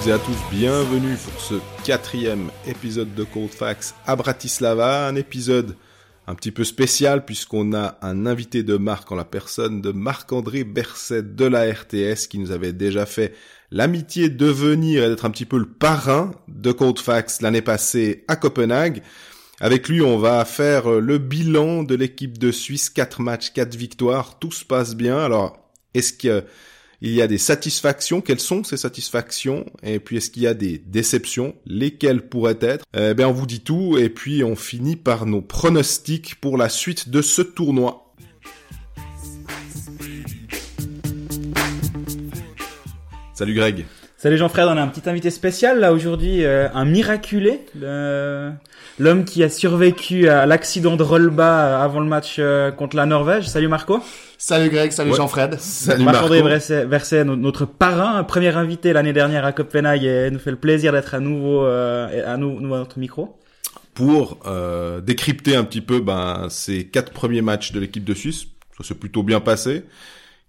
Toutes et à tous, bienvenue pour ce quatrième épisode de Cold Facts à Bratislava, un épisode un petit peu spécial puisqu'on a un invité de marque en la personne de Marc-André Berset de la RTS qui nous avait déjà fait l'amitié de venir et d'être un petit peu le parrain de Cold Facts l'année passée à Copenhague. Avec lui, on va faire le bilan de l'équipe de Suisse, 4 matchs, 4 victoires, tout se passe bien. Alors, est-ce que il y a des satisfactions. Quelles sont ces satisfactions? Et puis est-ce qu'il y a des déceptions? Lesquelles pourraient être? Eh bien, on vous dit tout et puis on finit par nos pronostics pour la suite de ce tournoi. Salut Greg. Salut Jean-Fred, on a un petit invité spécial là aujourd'hui, euh, un miraculé, l'homme qui a survécu à l'accident de rollbas avant le match euh, contre la Norvège. Salut Marco. Salut Greg, salut Jean-Fred. Salut Marc-André Verset, notre parrain, premier invité l'année dernière à Copenhague et nous fait le plaisir d'être à nouveau euh, à nous, à notre micro. Pour euh, décrypter un petit peu ben, ces quatre premiers matchs de l'équipe de Suisse, ça s'est plutôt bien passé.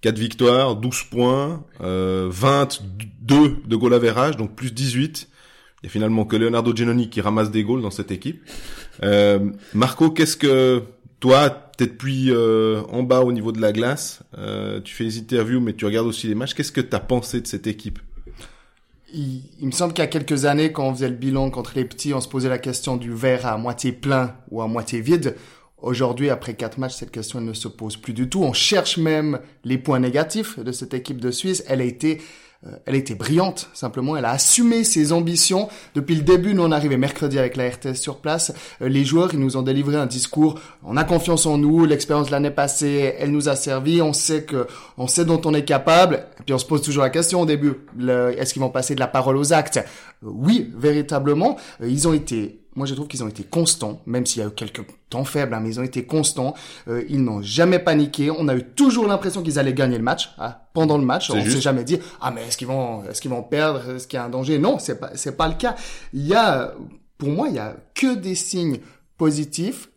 4 victoires, 12 points, euh, 22 de goal average, donc plus 18. Il y a finalement que Leonardo Genoni qui ramasse des goals dans cette équipe. Euh, Marco, qu'est-ce que toi, t'es depuis euh, en bas au niveau de la glace, euh, tu fais les interviews, mais tu regardes aussi les matchs. Qu'est-ce que t'as pensé de cette équipe? Il, il, me semble qu'il y a quelques années, quand on faisait le bilan contre les petits, on se posait la question du verre à moitié plein ou à moitié vide. Aujourd'hui, après quatre matchs, cette question ne se pose plus du tout. On cherche même les points négatifs de cette équipe de Suisse. Elle a été euh, elle était brillante, simplement. Elle a assumé ses ambitions. Depuis le début, nous on arrivait mercredi avec la RTS sur place. Euh, les joueurs, ils nous ont délivré un discours. On a confiance en nous. L'expérience de l'année passée, elle nous a servi. On sait que, on sait dont on est capable. Et puis on se pose toujours la question au début. Est-ce qu'ils vont passer de la parole aux actes? Euh, oui, véritablement. Ils ont été moi je trouve qu'ils ont été constants, même s'il y a eu quelques temps faibles, hein, mais ils ont été constants. Euh, ils n'ont jamais paniqué. On a eu toujours l'impression qu'ils allaient gagner le match hein, pendant le match. On s'est jamais dit ah mais est-ce qu'ils vont est-ce qu'ils vont perdre, est-ce qu'il y a un danger Non, c'est pas c'est pas le cas. Il y a pour moi il y a que des signes positifs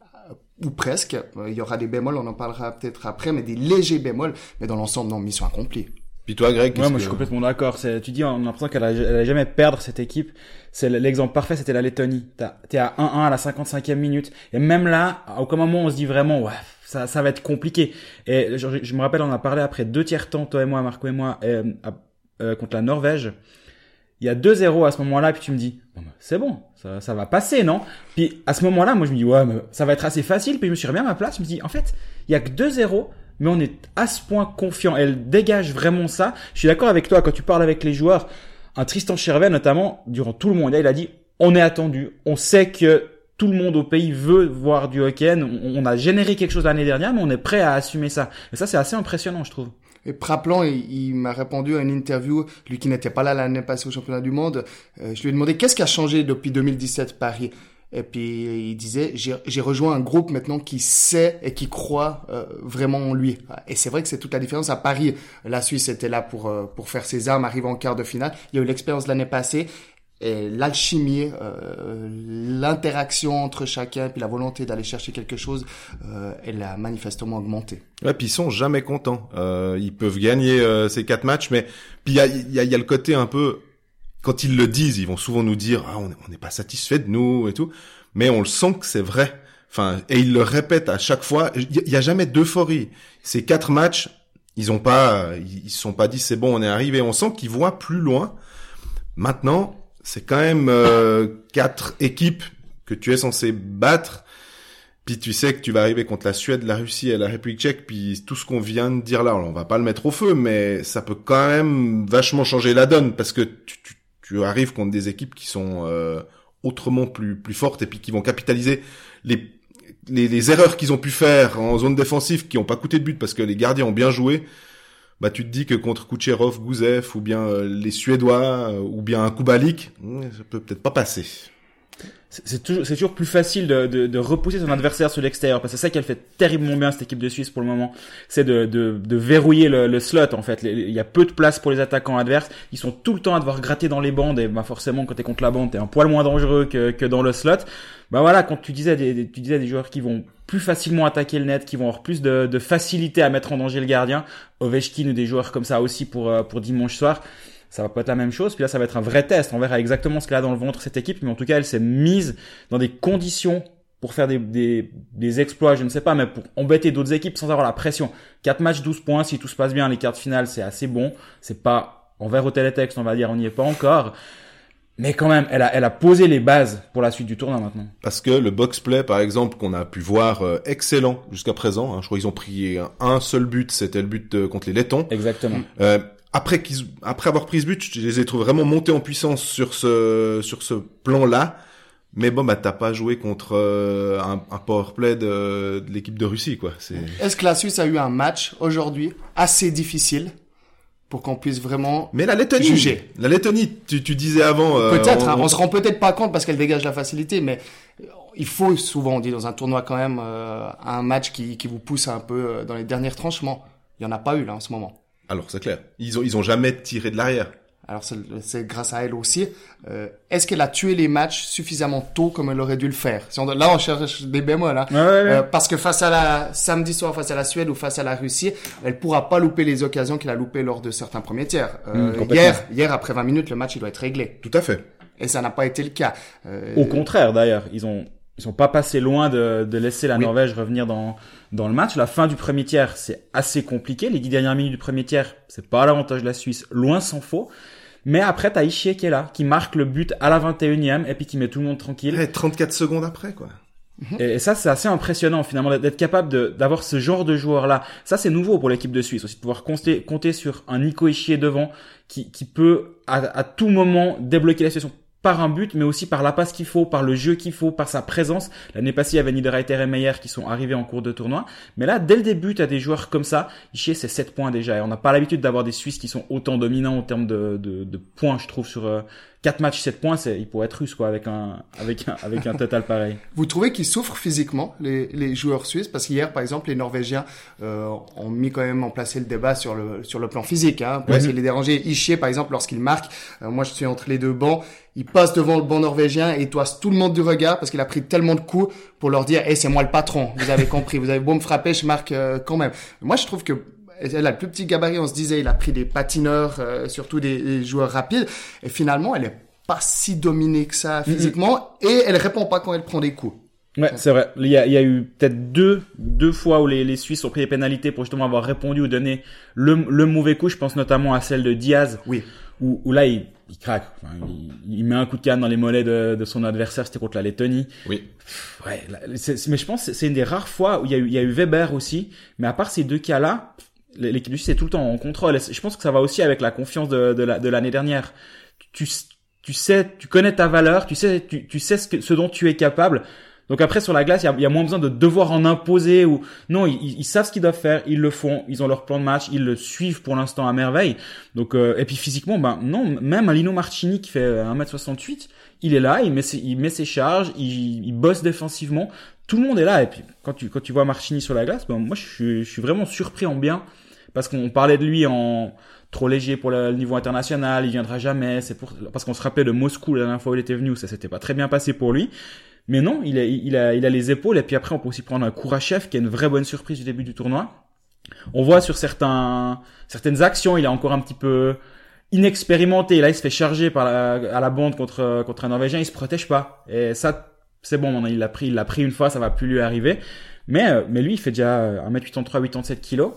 ou presque. Euh, il y aura des bémols, on en parlera peut-être après, mais des légers bémols. Mais dans l'ensemble, non, mission accomplie. Puis toi, Greg, ouais, moi je suis complètement d'accord. Tu dis, on a l'impression qu'elle allait jamais perdre cette équipe. C'est l'exemple parfait, c'était la Lettonie. T'es à 1-1 à la 55e minute, et même là, à aucun moment on se dit vraiment, ouais, ça, ça va être compliqué. Et je, je me rappelle, on a parlé après deux tiers temps, toi et moi, Marco et moi, euh, euh, contre la Norvège. Il y a 2-0 à ce moment-là, puis tu me dis, c'est bon, ça, ça va passer, non? Puis à ce moment-là, moi je me dis, ouais, mais ça va être assez facile. Puis je me suis remis à ma place, je me dis, en fait, il y a que 2-0 mais on est à ce point confiant. Elle dégage vraiment ça. Je suis d'accord avec toi quand tu parles avec les joueurs. Un Tristan Chervet notamment, durant tout le monde, il a dit on est attendu, on sait que tout le monde au pays veut voir du hockey. On a généré quelque chose l'année dernière, mais on est prêt à assumer ça. Et ça, c'est assez impressionnant, je trouve. Et Praplan, il, il m'a répondu à une interview, lui qui n'était pas là l'année passée au championnat du monde. Euh, je lui ai demandé qu'est-ce qui a changé depuis 2017 Paris? Et puis il disait, j'ai rejoint un groupe maintenant qui sait et qui croit euh, vraiment en lui. Et c'est vrai que c'est toute la différence. À Paris, la Suisse était là pour euh, pour faire ses armes, arriver en quart de finale. Il y a eu l'expérience de l'année passée. Et l'alchimie, euh, l'interaction entre chacun, puis la volonté d'aller chercher quelque chose, elle a manifestement augmenté. Ouais, puis ils sont jamais contents. ils peuvent gagner ces quatre matchs, mais puis il y a, y, a, y a le côté un peu quand ils le disent, ils vont souvent nous dire ah, on n'est pas satisfait de nous et tout, mais on le sent que c'est vrai. Enfin, et ils le répètent à chaque fois. Il y, a jamais d'euphorie. Ces quatre matchs, ils ont pas, ils se sont pas dit c'est bon, on est arrivé. On sent qu'ils voient plus loin. Maintenant, c'est quand même euh, quatre équipes que tu es censé battre. Puis tu sais que tu vas arriver contre la Suède, la Russie et la République tchèque, puis tout ce qu'on vient de dire là, on va pas le mettre au feu, mais ça peut quand même vachement changer la donne parce que tu, tu tu arrives contre des équipes qui sont euh, autrement plus plus fortes et puis qui vont capitaliser les les, les erreurs qu'ils ont pu faire en zone défensive qui ont pas coûté de but parce que les gardiens ont bien joué. Bah tu te dis que contre Kucherov, Gouzev ou bien euh, les Suédois euh, ou bien Kubalik, hmm, ça peut peut-être pas passer c'est toujours, toujours plus facile de, de, de, repousser son adversaire sur l'extérieur parce que c'est ça qu'elle fait terriblement bien cette équipe de Suisse pour le moment. C'est de, de, verrouiller le, le, slot en fait. Il y a peu de place pour les attaquants adverses. Ils sont tout le temps à devoir gratter dans les bandes et bah forcément quand t'es contre la bande t'es un poil moins dangereux que, que dans le slot. Bah voilà quand tu disais des, tu disais des joueurs qui vont plus facilement attaquer le net qui vont avoir plus de, de facilité à mettre en danger le gardien Ovechkin ou des joueurs comme ça aussi pour euh, pour dimanche soir ça va pas être la même chose. Puis là, ça va être un vrai test. On verra exactement ce qu'elle a dans le ventre cette équipe, mais en tout cas, elle s'est mise dans des conditions pour faire des, des, des exploits, je ne sais pas, mais pour embêter d'autres équipes sans avoir la pression. 4 matchs, 12 points, si tout se passe bien, les quarts finales, c'est assez bon. C'est pas envers au télétexte, on va dire, on n'y est pas encore. Mais quand même, elle a, elle a posé les bases pour la suite du tournoi maintenant. Parce que le box play, par exemple, qu'on a pu voir euh, excellent jusqu'à présent, hein, je crois qu'ils ont pris un seul but, c'était le but euh, contre les Lettons. Exactement. Euh, après qu'ils, après avoir pris ce but, je les ai trouvés vraiment montés en puissance sur ce, sur ce plan-là. Mais bon, bah t'as pas joué contre euh, un, un powerplay de, de l'équipe de Russie, quoi. Est-ce que la Suisse a eu un match aujourd'hui assez difficile pour qu'on puisse vraiment Mais la Lettonie, Juger? la Lettonie, tu, tu disais avant. euh, Peut-être, on- hein, on- on se rend peut-être pas compte parce qu'elle dégage la facilité, mais euh, il faut souvent, on dit dans un tournoi quand même, euh, un match qui, qui vous pousse un peu dans les derniers tranchements. Il y en a pas eu là en ce moment. Alors c'est clair, ils ont ils ont jamais tiré de l'arrière. Alors c'est c'est grâce à elle aussi. Euh, Est-ce qu'elle a tué les matchs suffisamment tôt comme elle aurait dû le faire? Si on- Là, on cherche des bémols. Hein. Ouais, ouais, ouais. Euh, parce que face à la samedi soir, face à la Suède ou face à la Russie, elle pourra pas louper les occasions qu'elle a loupées lors de certains premiers tiers. Euh, Mm, complètement. hier, hier après 20 minutes, le match il doit être réglé. Tout à fait. Et ça n'a pas été le cas. Euh, Au contraire, d'ailleurs, ils ont ils sont pas passés loin de, de laisser la Oui. Norvège revenir dans dans le match. La fin du premier tiers, c'est assez compliqué. Les dix dernières minutes du premier tiers, c'est pas à l'avantage de la Suisse, loin s'en faut. Mais après, t'as Ishier qui est là, qui marque le but à la 21e et puis qui met tout le monde tranquille. Ouais, 34 secondes après, quoi. Et, et ça, c'est assez impressionnant finalement d'être- capable de- d'avoir ce genre de joueur-là. Ça, c'est nouveau pour l'équipe de Suisse aussi, de pouvoir compter, compter sur un Nico Ishier devant qui, qui peut à, à tout moment débloquer la situation par un but, mais aussi par la passe qu'il faut, par le jeu qu'il faut, par sa présence. L'année passée, il y avait Niederreiter et Meyer qui sont arrivés en cours de tournoi. Mais là, dès le début, tu as des joueurs comme ça. Ishier, c'est 7 points déjà. Et on n'a pas l'habitude d'avoir des Suisses qui sont autant dominants en termes de, de, de points, je trouve, sur euh, 4 matchs, 7 points. C'est, il pourrait être russe, quoi, avec un, avec un, avec un total pareil. Vous trouvez qu'ils souffrent physiquement, les, les joueurs suisses? Parce qu'hier, par exemple, les Norvégiens euh, ont mis quand même en placé le débat sur le sur le plan physique, hein, pour Ouais. essayer de les déranger. Ishier, par exemple, lorsqu'il marque, euh, moi je suis entre les deux bancs, il passe devant le banc norvégien et il toise tout le monde du regard parce qu'il a pris tellement de coups pour leur dire, hey, c'est moi le patron, vous avez compris, vous avez beau me frapper, je marque euh, quand même. Moi, je trouve que elle a le plus petit gabarit, on se disait, il a pris des patineurs, euh, surtout des, des joueurs rapides, et finalement, elle est pas si dominée que ça physiquement, et elle répond pas quand elle prend des coups. Ouais, c'est vrai. Il y a, il y a eu peut-être deux, deux fois où les, les Suisses ont pris des pénalités pour justement avoir répondu ou donné le, le mauvais coup. Je pense notamment à celle de Diaz, Oui. Où, où là, il, il craque. Enfin, il, il met un coup de canne dans les mollets de, de son adversaire. C'était contre la Lettonie. Oui. Ouais, là, mais je pense que c'est une des rares fois où il y a eu, il y a eu Weber aussi. Mais à part ces deux cas-là, l'équipe du Suisse est tout le temps en contrôle. Et je pense que ça va aussi avec la confiance de, de la- de l'année dernière. Tu, tu sais, tu connais ta valeur, tu sais, tu, tu sais ce, que, ce dont tu es capable. Donc après sur la glace, il y a, moins besoin de devoir en imposer ou non, ils, savent ce qu'ils doivent faire, ils le font, ils ont leur plan de match, ils le suivent pour l'instant à merveille. Donc euh, et puis physiquement, ben non, même un Lino Marchini qui fait euh, 1m68, il est là, il met ses, charges, il, bosse défensivement, tout le monde est là et puis quand tu quand tu vois Marchini sur la glace, ben moi je suis je suis vraiment surpris en bien parce qu'on parlait de lui en trop léger pour le niveau international, il viendra jamais, c'est pour parce qu'on se rappelait de Moscou la dernière fois où il était venu, ça s'était pas très bien passé pour lui. Mais non, il a, il a, il a les épaules et puis après on peut aussi prendre un Kourachev qui est une vraie bonne surprise du début du tournoi. On voit sur certains, certaines actions, il est encore un petit peu inexpérimenté. Là, il se fait charger par la, à la bande contre, contre un Norvégien, il se protège pas. Et ça, c'est bon, il l'a pris, il l'a pris une fois, ça va plus lui arriver. Mais, euh, mais lui, il fait déjà 1m83, 87 kilos.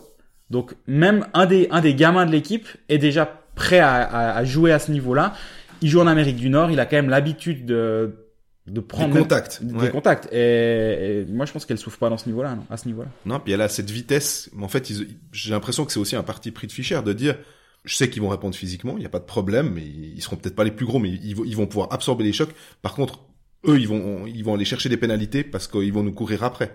Donc même un des, un des gamins de l'équipe est déjà prêt à, à, à jouer à ce niveau-là. Il joue en Amérique du Nord, il a quand même l'habitude de, de prendre Des contacts. des ouais. contacts. Et, et moi, je pense qu'elle souffre pas dans ce niveau-là, non, à ce niveau-là. Non, puis elle a cette vitesse. Mais en fait, j'ai l'impression que c'est aussi un parti pris de Fischer de dire, je sais qu'ils vont répondre physiquement, il n'y a pas de problème, mais ils seront peut-être pas les plus gros, mais ils, vont- ils vont pouvoir absorber les chocs. Par contre, eux, ils vont, ils vont aller chercher des pénalités parce qu'ils vont nous courir après.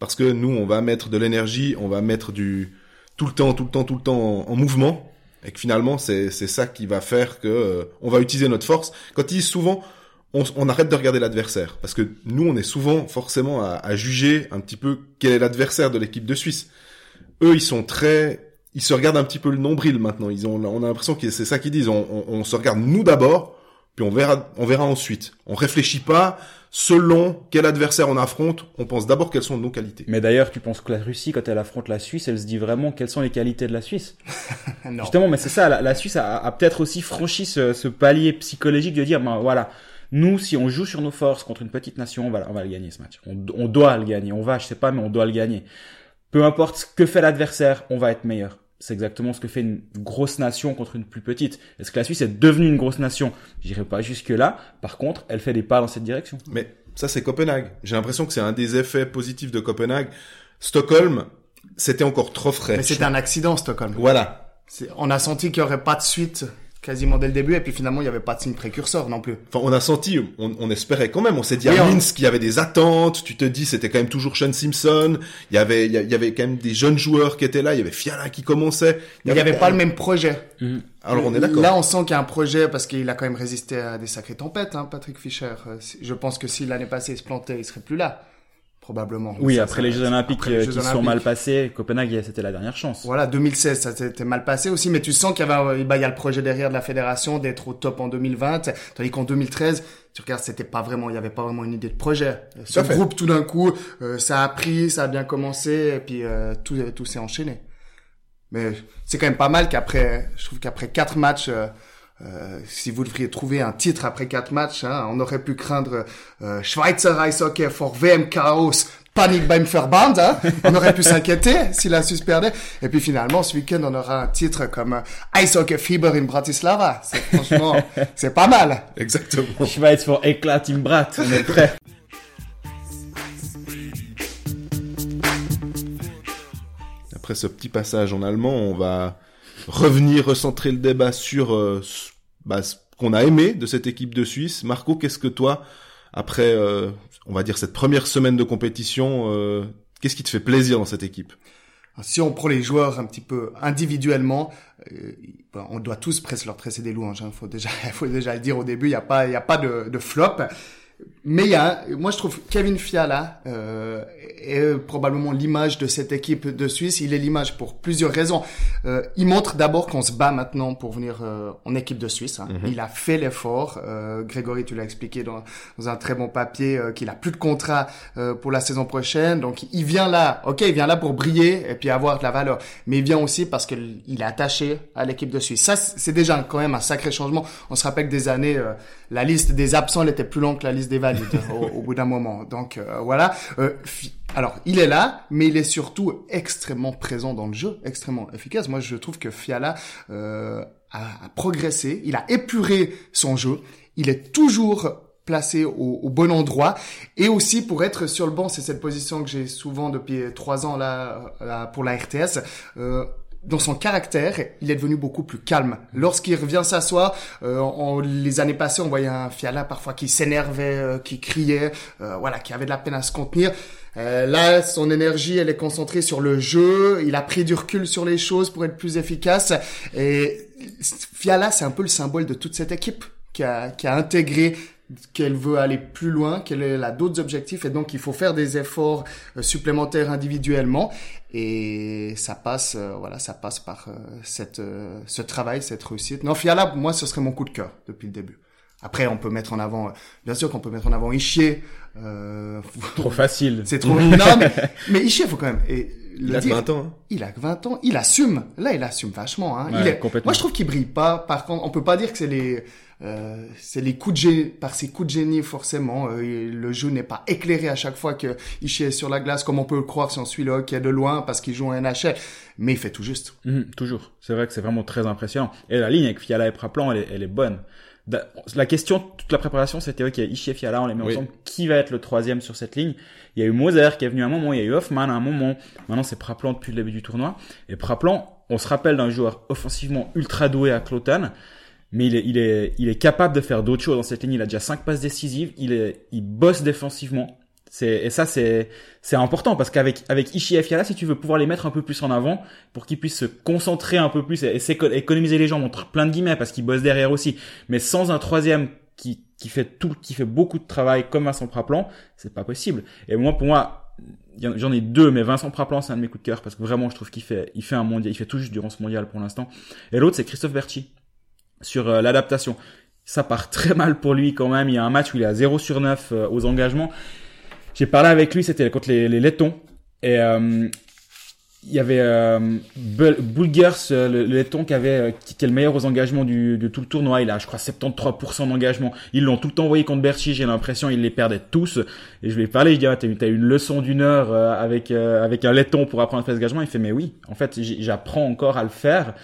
Parce que nous, on va mettre de l'énergie, on va mettre du tout le temps, tout le temps, tout le temps en, en mouvement, et que finalement, c'est c'est ça qui va faire que euh, on va utiliser notre force. Quand ils disent souvent, on, on arrête de regarder l'adversaire, parce que nous, on est souvent forcément à, à juger un petit peu quel est l'adversaire de l'équipe de Suisse. Eux, ils sont très, ils se regardent un petit peu le nombril maintenant. Ils ont, on a l'impression que c'est ça qu'ils disent. On, on- on se regarde nous d'abord, puis on verra, on verra ensuite. On réfléchit pas selon quel adversaire on affronte, on pense d'abord quelles sont nos qualités. Mais d'ailleurs, tu penses que la Russie, quand elle affronte la Suisse, elle se dit vraiment quelles sont les qualités de la Suisse? Non. Justement, mais c'est ça, la, la Suisse a, a peut-être aussi franchi ce, ce, palier psychologique de dire, ben voilà, nous, si on joue sur nos forces contre une petite nation, on va, on va le gagner ce match. On, on doit le gagner. On va, je sais pas, mais on doit le gagner. Peu importe ce que fait l'adversaire, on va être meilleur. C'est exactement ce que fait une grosse nation contre une plus petite. Est-ce que la Suisse est devenue une grosse nation? J'irai pas jusque là. Par contre, elle fait des pas dans cette direction. Mais ça, c'est Copenhague. J'ai l'impression que c'est un des effets positifs de Copenhague. Stockholm, c'était encore trop frais. Mais c'était un accident, Stockholm. Voilà. On a senti qu'il y aurait pas de suite quasiment dès le début et puis finalement il n'y avait pas de signe précurseur non plus. Enfin on a senti, on, on espérait quand même, on s'est dit oui, à Minsk qu'il y avait des attentes, tu te dis c'était quand même toujours Sean Simpson, il y avait il y avait quand même des jeunes joueurs qui étaient là, il y avait Fiala qui commençait. Il n'y avait, avait, pas le même projet. Mmh. Alors on est d'accord. Là on sent qu'il y a un projet parce qu'il a quand même résisté à des sacrées tempêtes, hein, Patrick Fischer. Je pense que si l'année passée il se plantait, il serait plus là probablement. Oui, ça, après ça, les Jeux Olympiques les qui Jeux sont Olympiques. mal passés, Copenhague, c'était la dernière chance. Voilà, 2016, ça s'était mal passé aussi, mais tu sens qu'il y avait, bah, il y a le projet derrière de la fédération d'être au top en 2020, tandis qu'en 2013, tu regardes, c'était pas vraiment, il y avait pas vraiment une idée de projet. Ce fait. groupe, tout d'un coup, euh, ça a pris, ça a bien commencé, et puis euh, tout, tout s'est enchaîné. Mais c'est quand même pas mal qu'après, je trouve qu'après quatre matchs. Euh, euh, si vous devriez trouver un titre après quatre matchs, hein, on aurait pu craindre euh, Schweizer Eishockey for WM Chaos, Panic beim Verband. Hein. On aurait pu s'inquiéter si la perdait. Et puis finalement, ce week-end, on aura un titre comme euh, Eishockey Fieber in Bratislava. C'est, franchement, c'est pas mal. Exactement. Schweiz for Éclat im Brat, on est prêt. Après ce petit passage en allemand, on va revenir recentrer le débat sur euh, bah, ce qu'on a aimé de cette équipe de Suisse. Marco, qu'est-ce que toi, après, euh, on va dire cette première semaine de compétition, euh, qu'est-ce qui te fait plaisir dans cette équipe? Si on prend les joueurs un petit peu individuellement, euh, on doit tous presque leur tresser des louanges. Hein. Faut déjà, faut déjà le dire au début. Il y a pas, il y a pas de, de flop. Mais il y a, moi je trouve Kevin Fiala euh, est probablement l'image de cette équipe de Suisse. Il est l'image pour plusieurs raisons. Euh, il montre d'abord qu'on se bat maintenant pour venir euh, en équipe de Suisse. Hein. Mm -hmm. Il a fait l'effort. Euh, Grégory, tu l'as expliqué dans, dans, un très bon papier euh, qu'il a plus de contrat euh, pour la saison prochaine. Donc il vient là. Ok, il vient là pour briller et puis avoir de la valeur. Mais il vient aussi parce qu'il est attaché à l'équipe de Suisse. Ça, c'est déjà quand même un sacré changement. On se rappelle que des années, euh, la liste des absents elle était plus longue que la liste au, bout d'un moment. Donc euh, voilà. Euh, alors il est là, mais il est surtout extrêmement présent dans le jeu, extrêmement efficace. Moi je trouve que Fiala euh, a, progressé, il a épuré son jeu, il est toujours placé au, au, bon endroit et aussi pour être sur le banc, c'est cette position que j'ai souvent depuis trois ans là, là pour la RTS. Euh, dans son caractère, il est devenu beaucoup plus calme. Lorsqu'il revient s'asseoir, euh, les années passées, on voyait un Fiala parfois qui s'énervait, euh, qui criait, euh, voilà, qui avait de la peine à se contenir. Euh, là, son énergie, elle est concentrée sur le jeu. Il a pris du recul sur les choses pour être plus efficace. Et Fiala, c'est un peu le symbole de toute cette équipe qui a, qui a intégré qu'elle veut aller plus loin, qu'elle a d'autres objectifs et donc il faut faire des efforts euh, supplémentaires individuellement et ça passe euh, voilà ça passe par euh, cette euh, ce travail cette réussite. Non Fiala moi ce serait mon coup de cœur depuis le début. Après on peut mettre en avant euh, bien sûr qu'on peut mettre en avant Ishier trop facile. C'est trop non mais mais Ishier faut quand même et il a dire, 20 ans. Hein. Il a 20 ans. Il assume. Là, il assume vachement. Hein. Ouais, il est... complètement. Moi, je trouve qu'il brille pas. Par contre, on peut pas dire que c'est les, euh, c'est les coups de génie, par ses coups de génie forcément. Euh, le jeu n'est pas éclairé à chaque fois que Ishii est sur la glace, comme on peut le croire si on suit le hockey de loin parce qu'il joue en NHL. Mais il fait tout juste. Mmh, toujours. C'est vrai que c'est vraiment très impressionnant. Et la ligne avec Fiala et Praplan, elle est, elle est bonne. La question, toute la préparation, c'était ok, Ishii et Fiala, on les met oui. ensemble. Qui va être le troisième sur cette ligne? Il y a eu Moser qui est venu à un moment, il y a eu Hoffman à un moment. Maintenant, c'est Praplan depuis le début du tournoi. Et Praplan, on se rappelle d'un joueur offensivement ultra doué à Cloton, mais il est, il est, il est capable de faire d'autres choses dans cette ligne. Il a déjà cinq passes décisives. Il est, il bosse défensivement. C'est, et ça, c'est, c'est important parce qu'avec, avec Ishii et Fiala, si tu veux pouvoir les mettre un peu plus en avant pour qu'ils puissent se concentrer un peu plus et, économiser les jambes entre plein de guillemets parce qu'ils bossent derrière aussi. Mais sans un troisième qui, qui fait tout, qui fait beaucoup de travail comme Vincent Praplan, c'est pas possible. Et moi, pour moi, j'en ai deux, mais Vincent Praplan, c'est un de mes coups de cœur parce que vraiment, je trouve qu'il fait, il fait un mondial, il fait tout juste durant ce mondial pour l'instant. Et l'autre, c'est Christophe Berti sur euh, l'adaptation Ça part très mal pour lui quand même. Il y a un match où il est à 0 sur 9 euh, aux engagements. J'ai parlé avec lui, c'était contre les, les Lettons. Et euh, il y avait euh, Bulgers, euh, le, le letton qui avait euh, qui était le meilleur aux engagements du, de tout le tournoi. Il a, je crois, 73% d'engagement. Ils l'ont tout le temps envoyé contre Berchi. J'ai l'impression ils les perdaient tous. Et je lui ai parlé. Je dis, ah, t'as eu, une leçon d'une heure euh, avec avec un letton pour apprendre à faire ce engagement. Il fait, mais oui. En fait, j'apprends encore à le faire.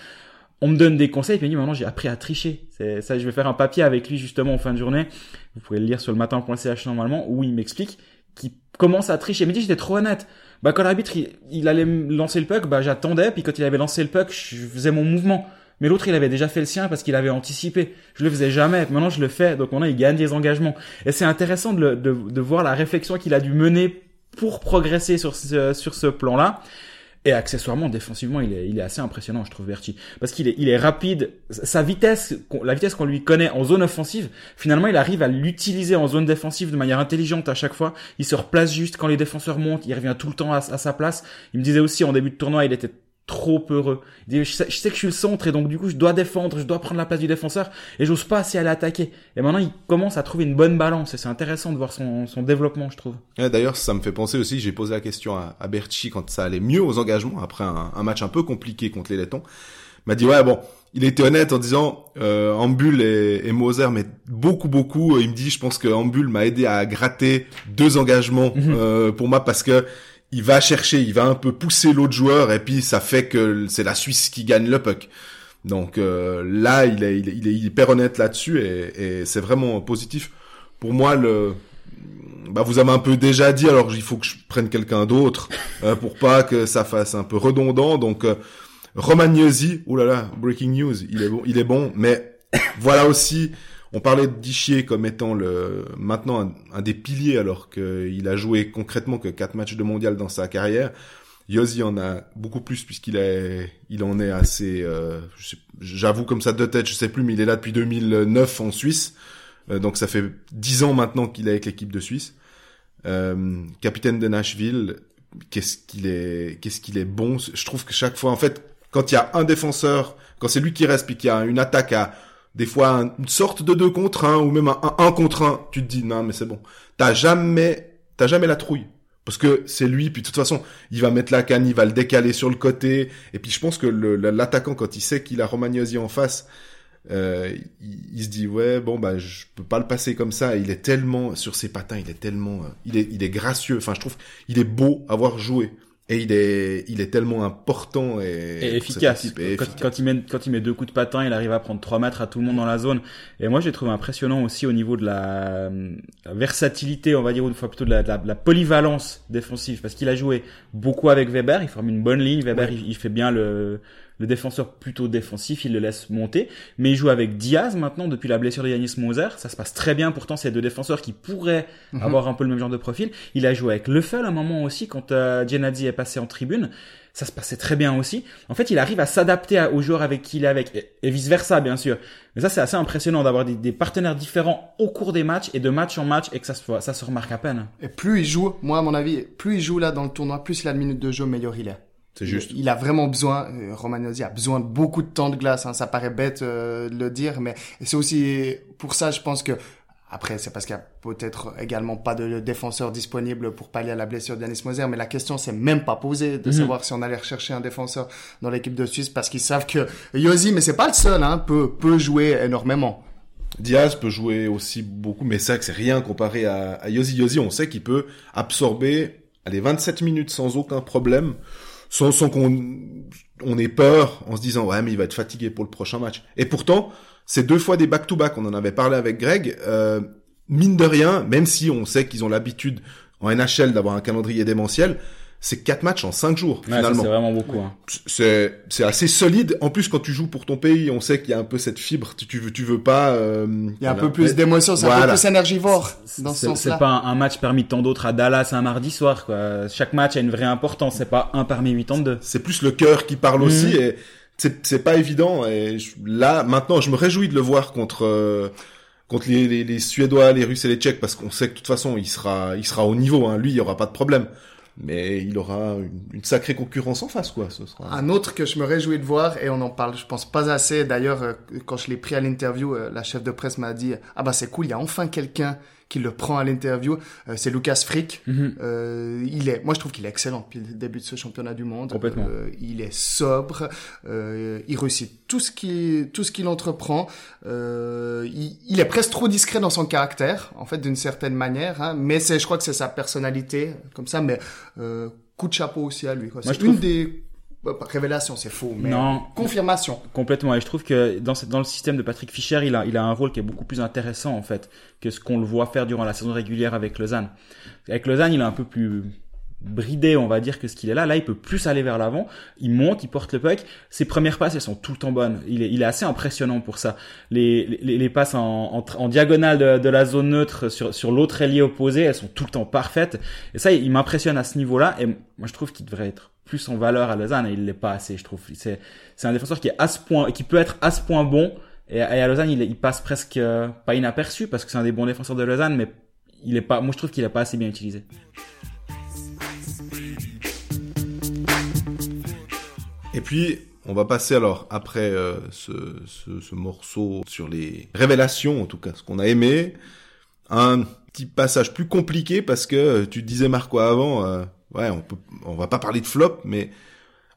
On me donne des conseils. Puis il dit, maintenant, j'ai appris à tricher. C'est ça. Je vais faire un papier avec lui justement en fin de journée. Vous pouvez le lire sur le matin.ch normalement où il m'explique qu'il commence à tricher. Il me dit, j'étais trop honnête bah quand l'arbitre il, allait lancer le puck, bah j'attendais, puis quand il avait lancé le puck, je faisais mon mouvement. Mais l'autre, il avait déjà fait le sien parce qu'il avait anticipé. Je le faisais jamais. Maintenant, je le fais. Donc, maintenant, il gagne des engagements. Et c'est intéressant de, de, de, voir la réflexion qu'il a dû mener pour progresser sur ce, sur ce plan-là. Et accessoirement, défensivement, il est, il est assez impressionnant, je trouve, Berti. Parce qu'il est, il est rapide. Sa vitesse, la vitesse qu'on lui connaît en zone offensive, finalement, il arrive à l'utiliser en zone défensive de manière intelligente à chaque fois. Il se replace juste quand les défenseurs montent. Il revient tout le temps à sa place. Il me disait aussi, en début de tournoi, il était trop heureux. je sais, que je suis le centre et donc du coup je dois défendre, je dois prendre la place du défenseur et j'ose pas assez aller attaquer. Et maintenant il commence à trouver une bonne balance et c'est intéressant de voir son, son développement je trouve. D'ailleurs ça me fait penser aussi, j'ai posé la question à, à Berchi quand ça allait mieux aux engagements après un, un match un peu compliqué contre les Lettons. Il m'a dit ouais bon, il était honnête en disant euh, Ambul et, et, Moser mais beaucoup beaucoup. Il me dit je pense que Ambul m'a aidé à gratter deux engagements mhm. euh, pour moi parce que il va chercher, il va un peu pousser l'autre joueur et puis ça fait que c'est la Suisse qui gagne le puck. Donc euh, là, il est, il est, il est hyper honnête là-dessus et, et c'est vraiment positif. Pour moi, le, bah vous avez un peu déjà dit, alors il faut que je prenne quelqu'un d'autre euh, pour pas que ça fasse un peu redondant. Donc euh, Romagnosi, oulala, breaking news, il est bon, il est bon, mais voilà aussi on parlait d'Ichier comme étant le maintenant un, des piliers alors qu'il a joué concrètement que quatre matchs de mondial dans sa carrière. Yosi en a beaucoup plus puisqu'il est, il en est assez, euh, j'avoue comme ça de tête, je sais plus, mais il est là depuis 2009 en Suisse, euh, donc ça fait dix ans maintenant qu'il est avec l'équipe de Suisse. Euh, capitaine de Nashville, qu'est-ce qu'il est, qu'est-ce qu'il est bon? Je trouve que chaque fois, en fait, quand il y a un défenseur, quand c'est lui qui reste, puis qu'il y a une attaque à des fois une sorte de deux contre un ou même un un contre un, tu te dis non mais c'est bon. T'as jamais t'as jamais la trouille. Parce que c'est lui puis de toute façon il va mettre la canne, il va le décaler sur le côté. Et puis je pense que l'attaquant quand il sait qu'il a Romagnosi en face euh, il, se dit ouais bon bah je peux pas le passer comme ça. Il est tellement sur ses patins il est tellement euh, il est il est gracieux. Enfin je trouve il est beau à voir jouer et il est, il est tellement important et, efficace. quand, il met, quand il met deux coups de patin, il arrive à prendre trois mètres à tout le monde dans la zone. Et moi, j'ai trouvé impressionnant aussi au niveau de la, versatilité, on va dire, ou fois plutôt de la, la, polyvalence défensive, parce qu'il a joué beaucoup avec Weber. Il forme une bonne ligne. Weber, il, fait bien le, le défenseur plutôt défensif, il le laisse monter. Mais il joue avec Diaz maintenant depuis la blessure de Yanis Moser. Ça se passe très bien. Pourtant, c'est deux défenseurs qui pourraient mhm. avoir un peu le même genre de profil. Il a joué avec Leffel à un moment aussi quand euh, est passé en tribune. Ça se passait très bien aussi. En fait, il arrive à s'adapter aux joueurs avec qui il est avec et, vice versa, bien sûr. Mais ça, c'est assez impressionnant d'avoir des, partenaires différents au cours des matchs et de match en match et que ça se, ça se remarque à peine. Et plus il joue, moi à mon avis, plus il joue là dans le tournoi, plus il a de minutes de jeu, meilleur il est. C'est juste. Il, a vraiment besoin, euh, Romagnosi a besoin de beaucoup de temps de glace. Hein. Ça paraît bête euh, de le dire, mais c'est aussi pour ça, je pense que après, c'est parce qu'il y a peut-être également pas de défenseur disponible pour pallier à la blessure d'Yanis Moser, mais la question s'est même pas posée de mhm. savoir si on allait rechercher un défenseur dans l'équipe de Suisse parce qu'ils savent que Yosi, mais c'est pas le seul, hein, peut, peut jouer énormément. Diaz peut jouer aussi beaucoup, mais que c'est rien comparé à, à Yosi. Yosi, on sait qu'il peut absorber, allez, 27 minutes sans aucun problème sans, sans qu'on on ait peur en se disant ouais mais il va être fatigué pour le prochain match. Et pourtant, c'est deux fois des back-to-back. On en avait parlé avec Greg. Euh, mine de rien, même si on sait qu'ils ont l'habitude en NHL d'avoir un calendrier démentiel, c'est quatre matchs en cinq jours finalement. C'est vraiment beaucoup. Hein. C'est c'est assez solide. En plus, quand tu joues pour ton pays, on sait qu'il y a un peu cette fibre. Tu, tu veux tu veux pas. Euh, il y a un peu plus d'émotion, c'est un peu plus énergivore dans ce sens-là. C'est pas un, match parmi tant d'autres à Dallas un mardi soir. Quoi. Chaque match a une vraie importance. C'est pas un parmi 82. C'est plus le cœur qui parle aussi mhm. et c'est c'est pas évident. Et là maintenant, je me réjouis de le voir contre. Euh, contre les, les, les, Suédois, les Russes et les Tchèques, parce qu'on sait que de toute façon, il sera, il sera au niveau. Hein. Lui, il y aura pas de problème. Mais il aura une, sacrée concurrence en face, quoi. Ce sera... Un autre que je me réjouis de voir, et on en parle, je pense pas assez. D'ailleurs, euh, quand je l'ai pris à l'interview, euh, la chef de presse m'a dit, ah bah c'est cool, il y a enfin quelqu'un qui le prend à l'interview. Euh, c'est Lucas Frick. Mhm. Euh, il est, moi je trouve qu'il est excellent depuis le début de ce championnat du monde. Complètement. Euh, il est sobre, euh, il réussit tout ce qu'il tout ce qu'il entreprend. Euh, il, il est presque trop discret dans son caractère, en fait d'une certaine manière. Hein, mais c'est, je crois que c'est sa personnalité comme ça. Mais euh, coup de chapeau aussi à lui. C'est une trouve- des révélation, c'est faux, mais Non. confirmation. Complètement. Et je trouve que dans, le système de Patrick Fischer, il a, il a un rôle qui est beaucoup plus intéressant, en fait, que ce qu'on le voit faire durant la saison régulière avec Lausanne. Avec Lausanne, il est un peu plus bridé, on va dire, que ce qu'il est là. Là, il peut plus aller vers l'avant. Il monte, il porte le puck. Ses premières passes, elles sont tout le temps bonnes. Il est, il est assez impressionnant pour ça. Les, les, les passes en, en, tr- en diagonale de, de la zone neutre sur, sur l'autre ailier opposé, elles sont tout le temps parfaites. Et ça, il m'impressionne à ce niveau-là. Et moi, je trouve qu'il devrait être plus en valeur à Lausanne et il l'est pas assez, je trouve. C'est, un défenseur qui est à ce point, qui peut être à ce point bon. Et, et à Lausanne, il, il passe presque euh, pas inaperçu parce que c'est un des bons défenseurs de Lausanne, mais il est pas, moi je trouve qu'il est pas assez bien utilisé. Et puis, on va passer alors, après euh, ce, ce, ce morceau sur les révélations, en tout cas, ce qu'on a aimé, un petit passage plus compliqué parce que euh, tu disais Marco avant, ouais, on peut, on va pas parler de flop, mais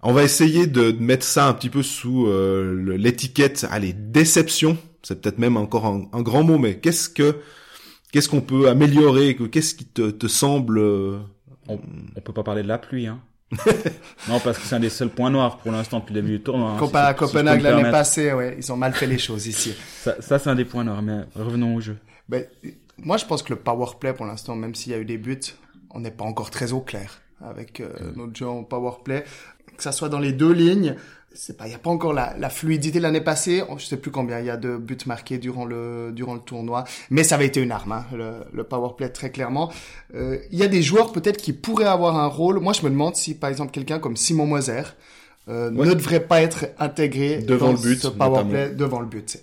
on va essayer de, de mettre ça un petit peu sous euh, l'étiquette, allez, déception. C'est peut-être même encore un, un grand mot, mais qu'est-ce que, qu'est-ce qu'on peut améliorer, que- qu'est-ce qui te, te semble euh, On, on peut pas parler de la pluie, hein. non, parce que c'est un des seuls points noirs pour l'instant depuis le début du tournoi. hein, Comparé si- Copenhague l'année passée, ouais, ils ont mal fait les choses ici. Ça, ça c'est un des points noirs, mais revenons au jeu. Ben, moi, je pense que le power play, pour l'instant, même s'il y a eu des buts, on n'est pas encore très au clair avec euh, notre jeu en power play. Que ça soit dans les deux lignes, c'est pas, il y a pas encore la, la fluidité l'année passée. Je sais plus combien il y a de buts marqués durant le durant le tournoi, mais ça avait été une arme, hein, le, le power play très clairement. Euh, il y a des joueurs peut-être qui pourraient avoir un rôle. Moi, je me demande si, par exemple, quelqu'un comme Simon Moser euh, Ouais. ne devrait pas être intégré Devant dans le but, ce power notamment. play devant le but.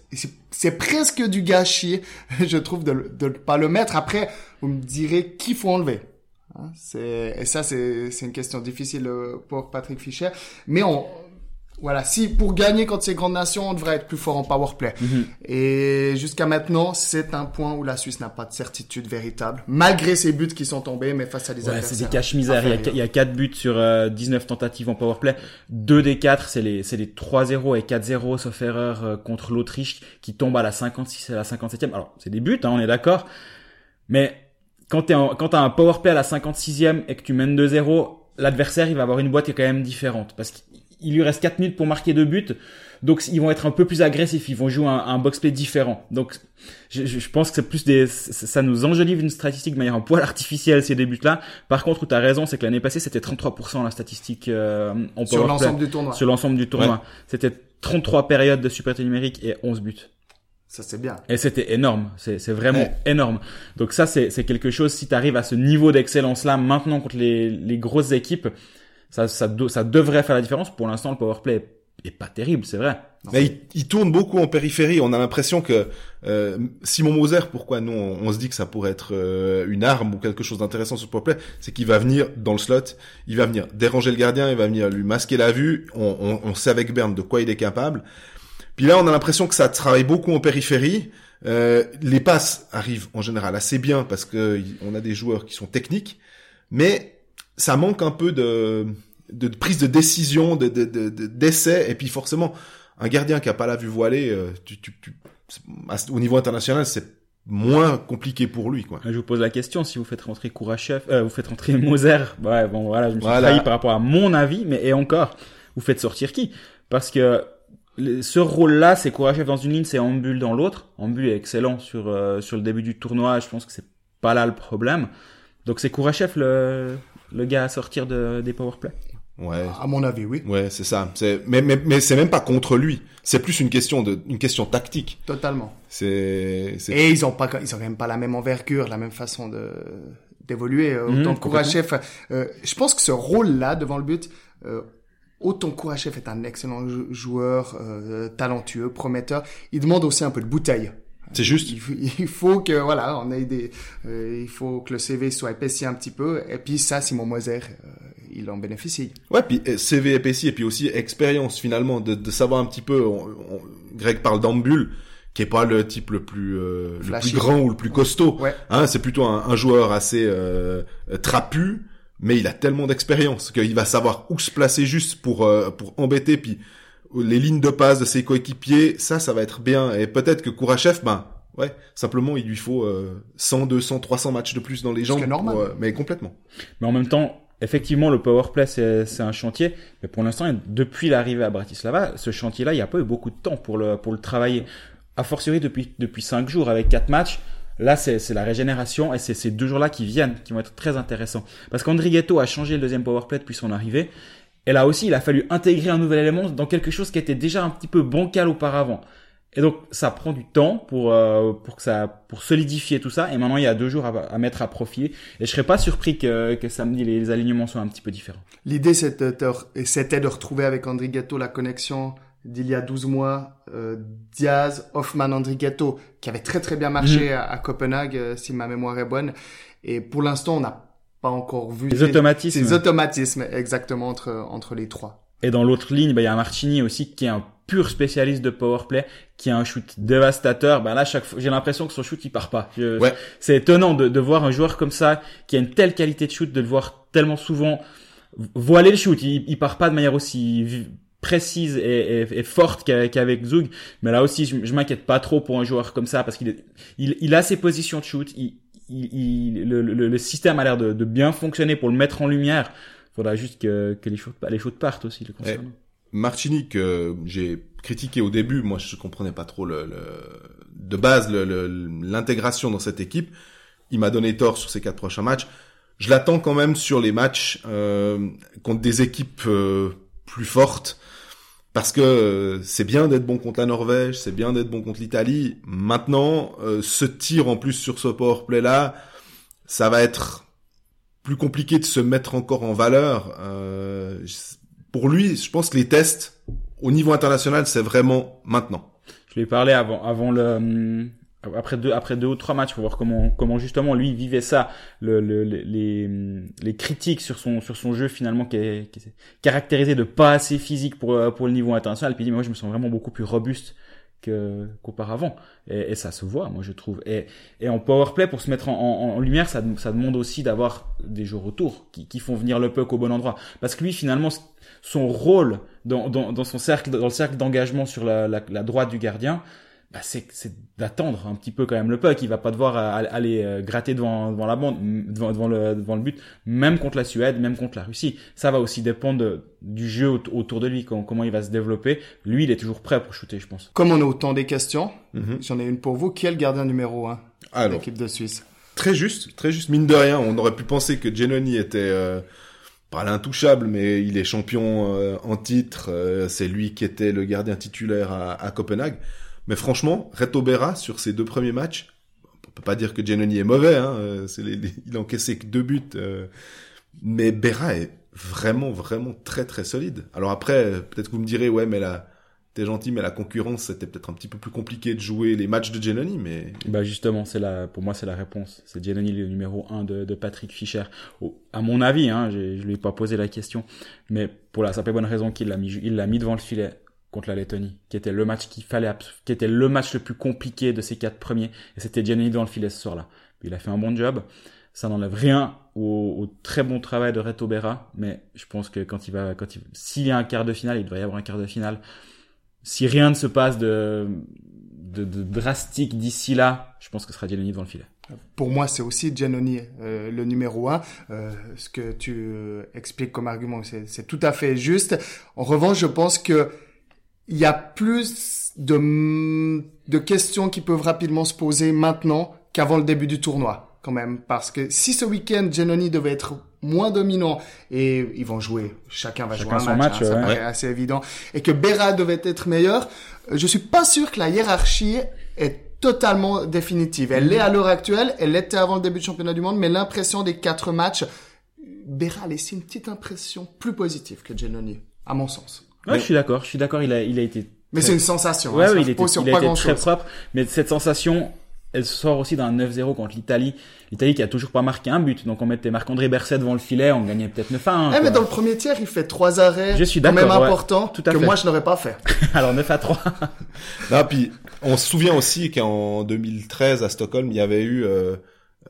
C'est presque du gâchis, je trouve, de ne pas le mettre. Après, vous me direz qu'il faut enlever. Hein, c'est et ça, c'est c'est une question difficile euh, pour Patrick Fischer. Mais on voilà, si pour gagner contre ces grandes nations, on devrait être plus fort en power play. Mhm. Et jusqu'à maintenant, c'est un point où la Suisse n'a pas de certitude véritable, malgré ces buts qui sont tombés, mais face à des Ouais, c'est adversaires. des caches-misères. Il y, a, inférieurs. il y a 4 buts sur euh, 19 tentatives en powerplay. Deux des 4, c'est les, c'est les 3-0 et 4-0, sauf erreur, euh, contre l'Autriche, qui tombe à la 56 et à la 57e. Alors, c'est des buts, hein, on est d'accord. Mais quand t'es en- quand t'as un powerplay à la 56e et que tu mènes 2-0, l'adversaire, il va avoir une boîte qui est quand même différente. Parce qu'il lui reste 4 minutes pour marquer deux buts. Donc, ils vont être un peu plus agressifs. Ils vont jouer un, un box-play différent. Donc, je, je- je pense que c'est plus des, ça nous enjolive une statistique de manière un poil artificielle, ces débuts là Par contre, où t'as raison, c'est que l'année passée, c'était 33% la statistique, euh, en sur powerplay. l'ensemble du tournoi. Sur l'ensemble du tournoi. C'était 33 périodes de supériorité numérique et 11 buts. Ça c'est bien. Et c'était énorme. C'est, c'est vraiment Ouais. énorme. Donc ça, c'est, c'est quelque chose, si tu arrives à ce niveau d'excellence-là, maintenant contre les, les grosses équipes, ça, ça, do- ça devrait faire la différence. Pour l'instant, le powerplay est, est pas terrible, c'est vrai. Mais il, il tourne beaucoup en périphérie. On a l'impression que euh, Simon Moser, pourquoi nous on, on se dit que ça pourrait être euh, une arme ou quelque chose d'intéressant sur le powerplay, c'est qu'il va venir dans le slot, il va venir déranger le gardien, il va venir lui masquer la vue. On, on, on sait avec Berne de quoi il est capable. Puis là, on a l'impression que ça travaille beaucoup en périphérie. Euh, les passes arrivent en général assez bien parce que on a des joueurs qui sont techniques, mais ça manque un peu de, de, de prise de décision, de, de, de, de- d'essai, et puis forcément, un gardien qui a pas la vue voilée, euh, tu, tu, tu, au niveau international, c'est moins compliqué pour lui, quoi. Je vous pose la question, si vous faites rentrer Kourachev, euh, vous faites rentrer Moser, ouais, bon, voilà, je me suis Voilà. trahi par rapport à mon avis, mais et encore, vous faites sortir qui? Parce que ce rôle-là, c'est Kourachev dans une ligne, c'est Ambul dans l'autre. Ambul est excellent sur euh, sur le début du tournoi, je pense que c'est pas là le problème. Donc c'est Kourachev le le gars à sortir de, des powerplay. Ouais. À mon avis, oui. Ouais, c'est ça. C'est, mais, mais, mais c'est même pas contre lui. C'est plus une question de, une question tactique. Totalement. C'est, c'est, Et ils ont pas, ils ont quand même pas la même envergure, la même façon de d'évoluer. Mhm, Autant que Kourachev, euh, je pense que ce rôle-là devant le but, euh, autant Kourachev est un excellent jou- joueur, euh, talentueux, prometteur, il demande aussi un peu de bouteille. C'est juste. Il, faut que voilà, on ait des, euh, il faut que le CV soit épaissi un petit peu. Et puis ça, Simon Moser, euh, il en bénéficie. Ouais, puis euh, CV épaissi et puis aussi expérience finalement de, de savoir un petit peu. On, on, Greg parle d'Ambul qui est pas le type le plus euh, le plus grand ou le plus costaud. Ouais. Hein, c'est plutôt un, un, joueur assez euh, trapu, mais il a tellement d'expérience qu'il va savoir où se placer juste pour pour embêter puis les lignes de passe de ses coéquipiers, ça, ça va être bien. Et peut-être que Kourachev, ben, ouais, simplement, il lui faut euh, 100, 200, 300 matchs de plus dans les jambes. normal. Pour, euh, mais complètement. Mais en même temps, effectivement, le power play, c'est un chantier. Mais pour l'instant, depuis l'arrivée à Bratislava, ce chantier-là, il n'y a pas eu beaucoup de temps pour le, pour le travailler. A fortiori, depuis, depuis 5 jours, avec 4 matchs, Là, c'est la régénération et c'est ces deux jours-là qui viennent, qui vont être très intéressants. Parce qu'Andrighetto a changé le deuxième powerplay depuis son arrivée. Et là aussi, il a fallu intégrer un nouvel élément dans quelque chose qui était déjà un petit peu bancal auparavant. Et donc, ça prend du temps pour euh, pour que ça pour solidifier tout ça. Et maintenant, il y a deux jours à, mettre à profit. Et je serais pas surpris que, que samedi les, alignements soient un petit peu différents. L'idée, c'était de retrouver avec André la connexion d'il y a 12 mois, euh, Diaz, Hoffman, André Ghetto, qui avait très très bien marché Mhm. à, à Copenhague, euh, si ma mémoire est bonne. Et pour l'instant, on n'a pas encore vu Les automatismes. ces automatismes exactement entre entre les trois. Et dans l'autre ligne, bah, il y a Marchini aussi qui est un pur spécialiste de powerplay, qui a un shoot dévastateur. Bah là, chaque fois, j'ai l'impression que son shoot il part pas. Je- Ouais. C'est étonnant de, de voir un joueur comme ça qui a une telle qualité de shoot, de le voir tellement souvent voiler le shoot. Il, il part pas de manière aussi précise et, et- et forte qu'a- qu'avec Zug. Mais là aussi, je, je m'inquiète pas trop pour un joueur comme ça parce qu'il il, il a ses positions de shoot. Il, il, il- le, le- le système a l'air de, de bien fonctionner pour le mettre en lumière. Faudra juste que, que les shoots, les shoots partent aussi le concernant. Martini que j'ai critiqué au début, moi je comprenais pas trop le, le de base l'intégration dans cette équipe. Il m'a donné tort sur ces quatre prochains matchs. Je l'attends quand même sur les matchs euh, contre des équipes euh, plus fortes parce que euh, c'est bien d'être bon contre la Norvège, c'est bien d'être bon contre l'Italie. Maintenant, euh, ce tir en plus sur ce power play là, ça va être plus compliqué de se mettre encore en valeur. Euh, pour lui, je pense que les tests au niveau international, c'est vraiment maintenant. Je lui ai parlé avant, avant le, après deux, après deux ou trois matchs pour voir comment, comment justement lui vivait ça, le, le, le- les, les critiques sur son, sur son jeu finalement qui est, qui est caractérisé de pas assez physique pour, euh, pour le niveau international. Puis il dit, mais moi je me sens vraiment beaucoup plus robuste que qu'auparavant. Et, ça se voit moi je trouve. Et, et en powerplay pour se mettre en, en, en lumière ça, ça demande aussi d'avoir des joueurs autour qui, qui font venir le puck au bon endroit. Parce que lui finalement son rôle dans, dans, dans son cercle dans le cercle d'engagement sur la, la droite du gardien bah c'est c'est d'attendre un petit peu quand même le puck il va pas devoir euh, aller euh, gratter devant devant la bande devant devant le devant le but même contre la Suède même contre la Russie ça va aussi dépendre de- du jeu aut- autour de lui com- comment il va se développer lui il est toujours prêt pour shooter je pense Comme on a autant des questions, Mhm. j'en ai une pour vous. Qui est le gardien numéro un de Alors, l'équipe de Suisse? Très juste, très juste. Mine de rien, on aurait pu penser que Genoni était euh, pas l'intouchable, mais il est champion euh, en titre. euh, c'est lui qui était le gardien titulaire à, à Copenhague. Mais franchement, Reto Berra, sur ses deux premiers matchs, on peut pas dire que Genoni est mauvais. Hein, euh, c'est les- les- il a encaissé que deux buts. euh, mais Berra est vraiment, vraiment très, très solide. Alors après, peut-être que vous me direz, ouais, mais la... T'es gentil, mais la concurrence, c'était peut-être un petit peu plus compliqué de jouer les matchs de Genoni, mais Bah justement, c'est la, pour moi, c'est la réponse. C'est Giannoni le numéro 1 de, de Patrick Fischer. Au- à mon avis, hein, j'ai- je lui ai pas posé la question, mais pour la simple bonne raison qu'il l'a mis, il l'a mis devant le filet contre la Lettonie, qui était le match qu'il fallait, qui était le match le plus compliqué de ces quatre premiers, et c'était Giannoni devant le filet ce soir-là. Il a fait un bon job. Ça n'enlève rien au, très bon travail de Reto Berra, mais je pense que quand il va, quand il, s'il y a un quart de finale, il devrait y avoir un quart de finale. Si rien ne se passe de, drastique d'ici là, je pense que ce sera Giannoni devant le filet. Pour moi, c'est aussi Giannoni euh, le numéro un. Euh, ce que tu euh, expliques comme argument, c'est tout à fait juste. En revanche, je pense que il y a plus de, de questions qui peuvent rapidement se poser maintenant qu'avant le début du tournoi, quand même. Parce que si ce week-end, Giannoni devait être moins dominant, et ils vont jouer, chacun va Chacun jouer un match, match, hein, ça ouais. paraît assez évident, et que Berra devait être meilleur, je suis pas sûr que la hiérarchie est totalement définitive. Elle l'est à l'heure actuelle, elle l'était avant le début du championnat du monde, mais l'impression des quatre matchs, Berra a laissé une petite impression plus positive que Giannoni, à mon sens. Ouais, je suis d'accord, je suis d'accord, il a, il a été Mais c'est une sensation. Ouais, hein, oui, se il était, il a été très propre. Mais cette sensation, elle sort aussi d'un 9-0 contre l'Italie. L'Italie qui a toujours pas marqué un but. Donc on mettait Marc-André Berset devant le filet, on gagnait peut-être 9 à 1. Eh, mais dans le premier tiers, il fait trois arrêts. Je suis quand même d'accord, ouais. importants Tout à que fait. moi je n'aurais pas fait. Alors 9 à 3. Ah, puis on se souvient aussi qu'en 2013 à Stockholm, il y avait eu euh,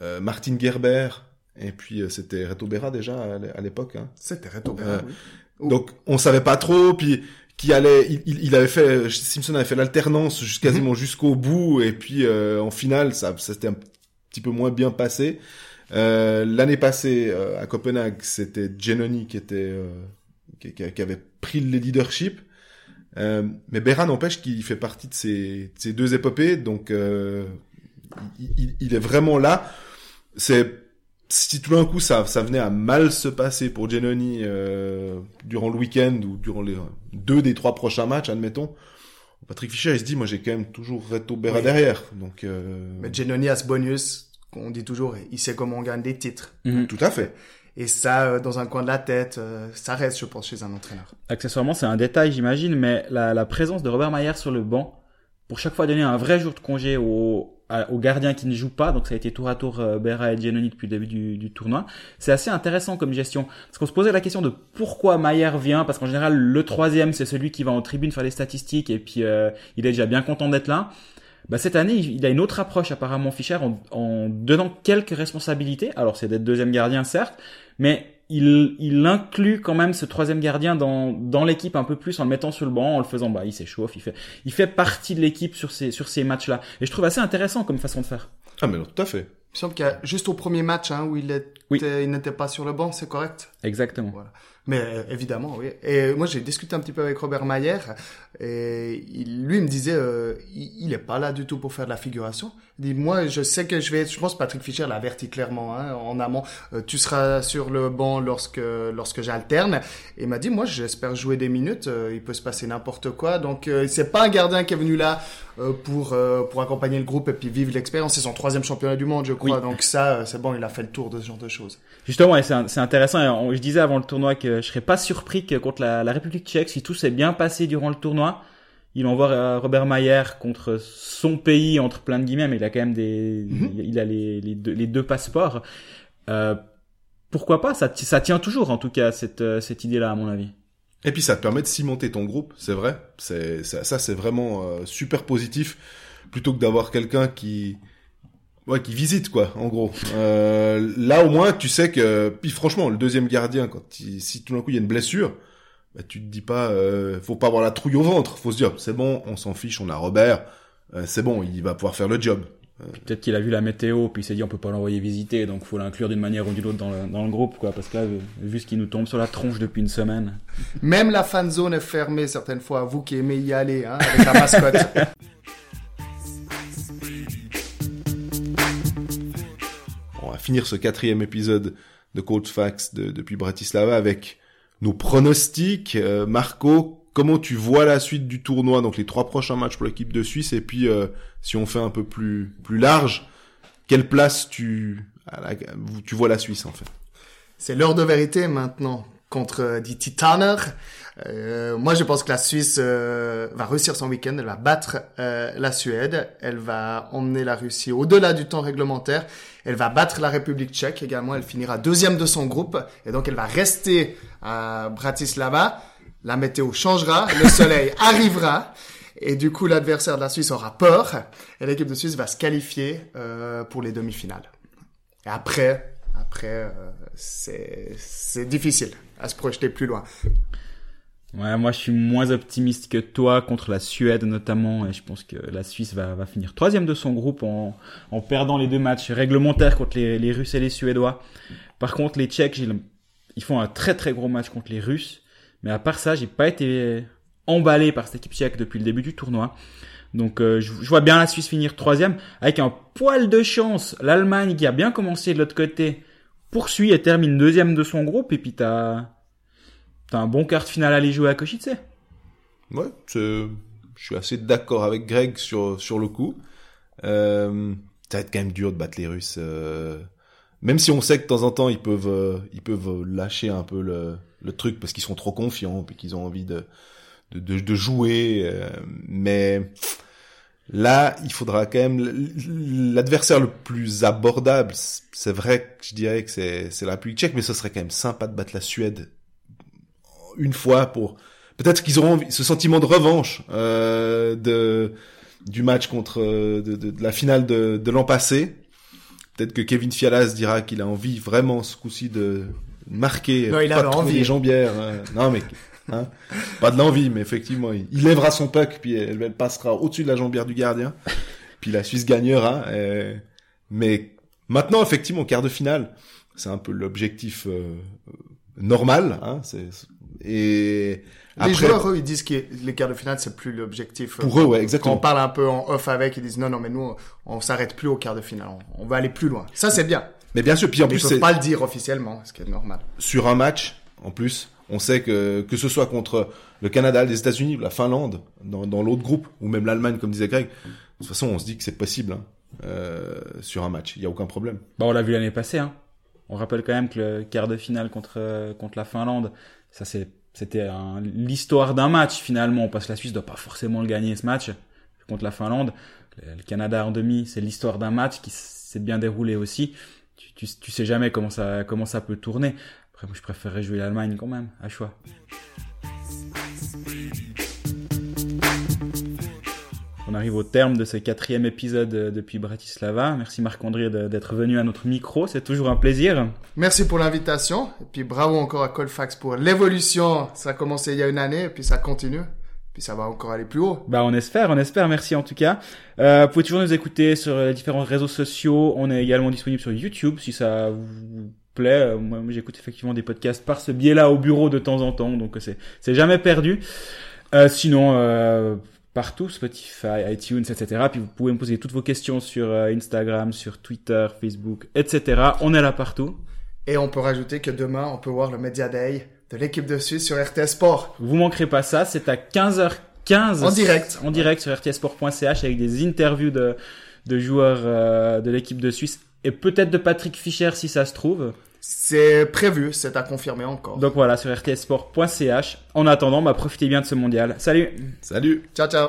euh, Martin Gerber et puis euh, c'était Reto Berra déjà à l'époque. Hein. C'était Reto Euh, oui. Oh. Donc on savait pas trop, puis qui allait, il, il- avait fait, Simpson avait fait l'alternance jus- quasiment jusqu'au bout, et puis euh, en finale ça, ça s'était un petit peu moins bien passé. Euh, L'année passée euh, à Copenhague, c'était Genoni qui était euh, qui, qui- avait pris le leadership. Euh, mais Berra n'empêche qu'il fait partie de ces, de ces deux épopées, donc euh, il- il est vraiment là. C'est si tout d'un coup ça, ça venait à mal se passer pour Genoni euh, durant le week-end ou durant les deux des trois prochains matchs, admettons, Patrick Fischer il se dit moi j'ai quand même toujours Reto Berra Oui. derrière, donc euh, Mais Genoni a ce bonus qu'on dit toujours, il sait comment on gagne des titres. Mhm. tout à fait. Et ça, euh, dans un coin de la tête, euh, ça reste, je pense, chez un entraîneur. Accessoirement, c'est un détail, j'imagine, mais la, la présence de Robert Mayer sur le banc, pour chaque fois donner un vrai jour de congé au, à- au gardien qui ne joue pas, donc ça a été tour à tour euh, Berra et Giannoni depuis le début du, tournoi, c'est assez intéressant comme gestion. Parce qu'on se posait la question de pourquoi Mayer vient, parce qu'en général, le troisième, c'est celui qui va en tribune faire les statistiques, et puis euh, il est déjà bien content d'être là. Bah, cette année, il a une autre approche apparemment Fischer en, en donnant quelques responsabilités. Alors c'est d'être deuxième gardien certes, mais il, il inclut quand même ce troisième gardien dans, dans l'équipe un peu plus en le mettant sur le banc, en le faisant, bah, il s'échauffe, il fait, il fait partie de l'équipe sur ces, sur ces matchs-là. Et je trouve assez intéressant comme façon de faire. Ah mais non, tout à fait. Il me semble qu'il y a juste au premier match hein, où il, était, Oui. il n'était pas sur le banc, c'est correct? Exactement. Voilà. Mais euh, évidemment, oui. Et moi, j'ai discuté un petit peu avec Robert Mayer, et il, lui il me disait, euh, il, il est pas là du tout pour faire de la figuration. Il dit, moi, je sais que je vais, être- je pense Patrick Fischer l'a averti clairement hein, en amont. euh, tu seras sur le banc lorsque lorsque j'alterne. Et il m'a dit, moi, j'espère jouer des minutes. euh, il peut se passer n'importe quoi. Donc, euh, c'est pas un gardien qui est venu là euh, pour euh, pour accompagner le groupe et puis vivre l'expérience. C'est son troisième championnat du monde, je crois. Oui. Donc ça, c'est bon, il a fait le tour de ce genre de choses. Justement, c'est intéressant. on- je disais avant le tournoi que je serais pas surpris que contre la, la République tchèque, si tout s'est bien passé durant le tournoi, il envoie euh, Robert Mayer contre son pays, entre plein de guillemets, mais il a quand même des, Mhm. il il a les, les, deux, les deux passeports. Euh, pourquoi pas? Ça, ti- ça tient toujours, en tout cas, cette, euh, cette idée-là, à mon avis. Et puis ça te permet de cimenter ton groupe, c'est vrai. C'est ça, ça, c'est vraiment euh, super positif plutôt que d'avoir quelqu'un qui ouais qui visite quoi en gros. Euh, là au moins tu sais que puis franchement le deuxième gardien quand il- si tout d'un coup il y a une blessure, bah, tu te dis pas euh, faut pas avoir la trouille au ventre, faut se dire c'est bon, on s'en fiche, on a Robert, euh, c'est bon, il va pouvoir faire le job. Peut-être qu'il a vu la météo, puis il s'est dit on peut pas l'envoyer visiter, donc faut l'inclure d'une manière ou d'une autre dans le, dans le groupe, quoi. Parce que là, vu- vu ce qui nous tombe sur la tronche depuis une semaine. Même la fan zone est fermée certaines fois. Vous qui aimez y aller, hein, avec la mascotte. va finir ce quatrième épisode de Coach Fax de- depuis Bratislava avec nos pronostics. Euh, Marco, comment tu vois la suite du tournoi, donc les trois prochains matchs pour l'équipe de Suisse, et puis euh, si on fait un peu plus plus large, quelle place tu à la- tu vois la Suisse en fait? C'est l'heure de vérité maintenant contre euh, die Titaner. Euh, moi, je pense que la Suisse euh, va réussir son week-end. Elle va battre euh, la Suède. Elle va emmener la Russie au-delà du temps réglementaire. Elle va battre la République tchèque également. Elle finira deuxième de son groupe. Et donc, elle va rester à Bratislava. La météo changera. Le soleil arrivera. Et du coup, l'adversaire de la Suisse aura peur. Et l'équipe de Suisse va se qualifier euh, pour les demi-finales. Et après, après, euh, c'est difficile à se projeter plus loin. Ouais, moi je suis moins optimiste que toi contre la Suède notamment, et je pense que la Suisse va, va finir troisième de son groupe en, en perdant les deux matchs réglementaires contre les, les Russes et les Suédois. Par contre, les Tchèques, le- ils font un très très gros match contre les Russes, mais à part ça, j'ai pas été emballé par cette équipe tchèque depuis le début du tournoi. Donc euh, je, je vois bien la Suisse finir troisième avec un poil de chance. L'Allemagne qui a bien commencé de l'autre côté poursuit et termine deuxième de son groupe, et puis t'as T'as un bon quart de finale à aller jouer à Košice. Ouais, je suis assez d'accord avec Greg sur sur le coup. Euh, ça va être quand même dur de battre les Russes. euh, même si on sait que de temps en temps ils peuvent euh, ils peuvent lâcher un peu le le truc parce qu'ils sont trop confiants puis qu'ils ont envie de de, jouer, mais là, il faudra quand même l'adversaire le plus abordable. C'est vrai que je dirais que c'est c'est la République tchèque, mais ce serait quand même sympa de battre la Suède une fois pour peut-être qu'ils auront envie, ce sentiment de revanche euh, de du match contre de, de, de la finale de, de l'an passé. Peut-être que Kevin Fialas dira qu'il a envie vraiment ce coup-ci de marquer Non, il pas avait trop envie. les jambières. hein. Non mais hein, pas de l'envie, mais effectivement, il, il lèvera son puck puis elle, elle passera au-dessus de la jambière du gardien. puis la Suisse gagnera. euh, mais maintenant, effectivement, quart de finale, c'est un peu l'objectif euh, normal. Hein, c'est et Les joueurs, eux, ils disent que les quarts de finale, c'est plus l'objectif. Pour eux, ouais, Quand exactement. on parle un peu en off avec, ils disent non, non, mais nous, on s'arrête plus au quart de finale. On, on va aller plus loin. Ça, c'est bien. Mais bien sûr, puis en Mais plus, ils peuvent c'est pas le dire officiellement, ce qui est normal. sur un match, en plus, on sait que que ce soit contre le Canada, les États-Unis, la Finlande, dans, dans l'autre groupe, ou même l'Allemagne, comme disait Greg, de toute façon, on se dit que c'est possible hein, euh, sur un match. Il y a aucun problème. Bah, on l'a vu l'année passée. Hein. On rappelle quand même que le quart de finale contre contre la Finlande, ça c'est c'était l'histoire d'un match finalement, parce que la Suisse doit pas forcément le gagner ce match contre la Finlande. Le Canada en demi, c'est l'histoire d'un match qui s'est bien déroulé aussi. Tu, tu, tu sais jamais comment ça comment ça peut tourner. Après, moi, je préférerais jouer l'Allemagne quand même, à choix. On arrive au terme de ce quatrième épisode euh, depuis Bratislava. Merci Marc-André d'être venu à notre micro. C'est toujours un plaisir. Merci pour l'invitation. Et puis bravo encore à Colfax pour l'évolution. Ça a commencé il y a une année, et puis ça continue. Puis ça va encore aller plus haut. Bah on espère, on espère. Merci en tout cas. Euh, vous pouvez toujours nous écouter sur les différents réseaux sociaux. On est également disponible sur YouTube si ça vous plaît. Euh, Moi, j'écoute effectivement des podcasts par ce biais-là au bureau de temps en temps, donc c'est c'est jamais perdu. Euh, sinon. Euh, Partout, Spotify, iTunes, etc. Puis vous pouvez me poser toutes vos questions sur euh, Instagram, sur Twitter, Facebook, etc. On est là partout. Et on peut rajouter que demain, on peut voir le Media Day de l'équipe de Suisse sur RTS Sport. Vous manquerez pas ça, c'est à 15h15 En direct. en direct sur rtsport.ch avec des interviews de de joueurs euh, de l'équipe de Suisse et peut-être de Patrick Fischer si ça se trouve. C'est prévu, c'est à confirmer encore. Donc voilà sur rtsport.ch. En attendant, bah profitez bien de ce mondial. Salut. Salut Ciao, ciao.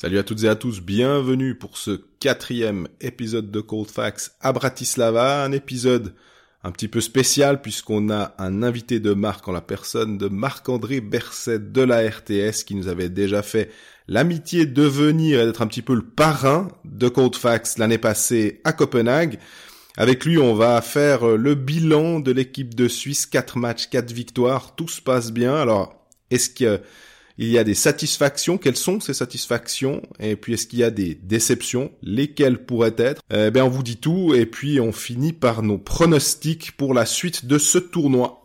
Salut à toutes et à tous, bienvenue pour ce quatrième épisode de Cold Facts à Bratislava, un épisode un petit peu spécial puisqu'on a un invité de marque en la personne de Marc-André Berset de la RTS qui nous avait déjà fait l'amitié de venir et d'être un petit peu le parrain de Cold Facts l'année passée à Copenhague. Avec lui, on va faire le bilan de l'équipe de Suisse, 4 matchs, 4 victoires, tout se passe bien. Alors, est-ce que il y a des satisfactions. Quelles sont ces satisfactions? Et puis est-ce qu'il y a des déceptions? Lesquelles pourraient être? Eh bien, on vous dit tout et puis on finit par nos pronostics pour la suite de ce tournoi.